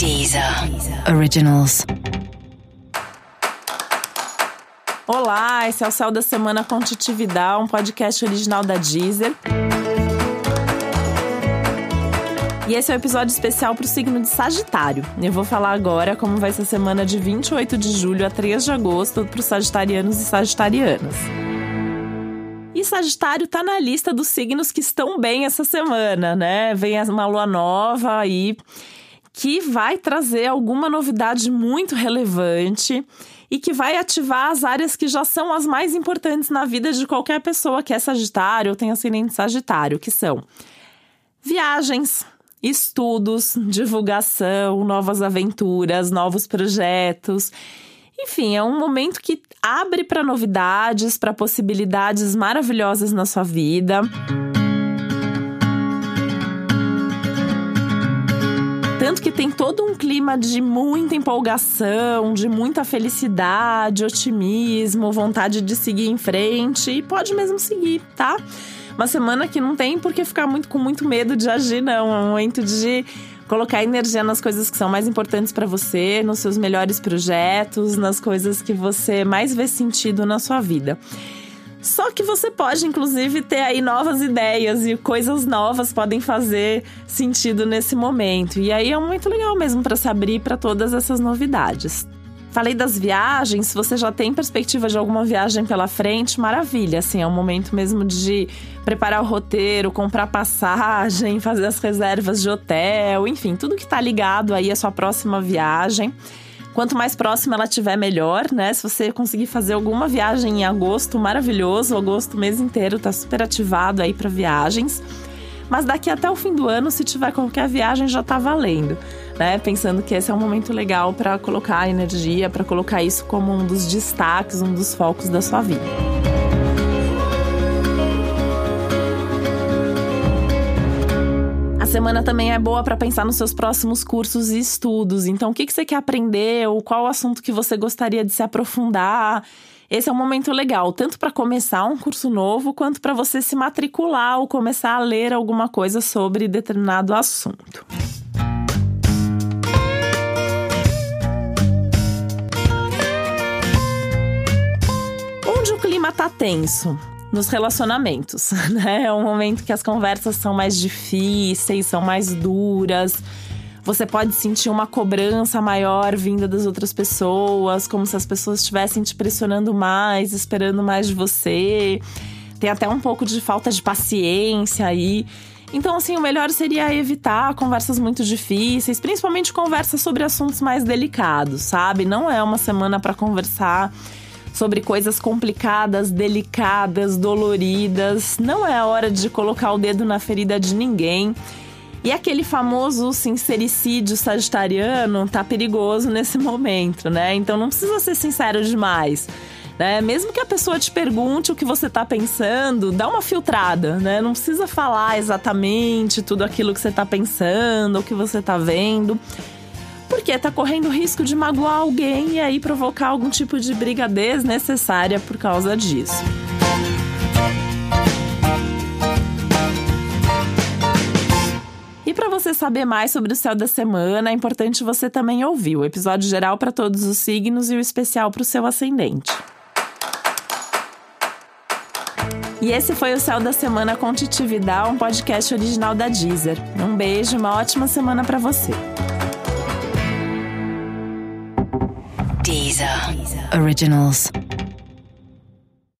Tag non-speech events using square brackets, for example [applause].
Deezer Originals. Olá, esse é o Céu da Semana com Titividade, um podcast original da Deezer. E esse é um episódio especial para o signo de Sagitário. Eu vou falar agora como vai ser a semana de 28 de julho a 3 de agosto para os sagitarianos e sagitarianas. E Sagitário tá na lista dos signos que estão bem essa semana, né? Vem uma lua nova aí que vai trazer alguma novidade muito relevante e que vai ativar as áreas que já são as mais importantes na vida de qualquer pessoa que é Sagitário ou tem ascendente Sagitário, que são viagens, estudos, divulgação, novas aventuras, novos projetos. Enfim, é um momento que abre para novidades, para possibilidades maravilhosas na sua vida. Tem todo um clima de muita empolgação, de muita felicidade, otimismo, vontade de seguir em frente e pode mesmo seguir, tá? Uma semana que não tem por que ficar muito com muito medo de agir, não. É um momento de colocar energia nas coisas que são mais importantes para você, nos seus melhores projetos, nas coisas que você mais vê sentido na sua vida. Só que você pode, inclusive, ter aí novas ideias e coisas novas podem fazer sentido nesse momento. E aí é muito legal mesmo para se abrir para todas essas novidades. Falei das viagens, se você já tem perspectiva de alguma viagem pela frente, maravilha. Assim, é um momento mesmo de preparar o roteiro, comprar passagem, [laughs] fazer as reservas de hotel, enfim, tudo que está ligado aí à sua próxima viagem. Quanto mais próxima ela tiver, melhor, né? Se você conseguir fazer alguma viagem em agosto, maravilhoso. Agosto, o mês inteiro, tá super ativado aí para viagens. Mas daqui até o fim do ano, se tiver qualquer viagem, já tá valendo né? Pensando que esse é um momento legal para colocar energia, para colocar isso como um dos destaques, um dos focos da sua vida. Semana também é boa para pensar nos seus próximos cursos e estudos. Então, o que, que você quer aprender ou qual o assunto que você gostaria de se aprofundar? Esse é um momento legal, tanto para começar um curso novo, quanto para você se matricular ou começar a ler alguma coisa sobre determinado assunto. clima tá tenso nos relacionamentos, [laughs] né? É um momento que as conversas são mais difíceis, são mais duras. Você pode sentir uma cobrança maior vinda das outras pessoas, como se as pessoas estivessem te pressionando mais, esperando mais de você. Tem até um pouco de falta de paciência aí. Então, assim, o melhor seria evitar conversas muito difíceis, principalmente conversas sobre assuntos mais delicados, sabe? Não é uma semana para conversar sobre coisas complicadas, delicadas, doloridas. Não é hora de colocar o dedo na ferida de ninguém. E aquele famoso sincericídio sagitariano tá perigoso nesse momento, né? Então não precisa ser sincero demais. Né? Mesmo que a pessoa te pergunte o que você tá pensando, dá uma filtrada, né? Não precisa falar exatamente tudo aquilo que você tá pensando, o que você tá vendo porque tá correndo risco de magoar alguém e aí provocar algum tipo de briga desnecessária por causa disso. E para você saber mais sobre o céu da semana, é importante você também ouvir o episódio geral para todos os signos e o especial para o seu ascendente. E esse foi o Céu da Semana com Titividade, um podcast original da Deezer. Um beijo, uma ótima semana para você. Originals.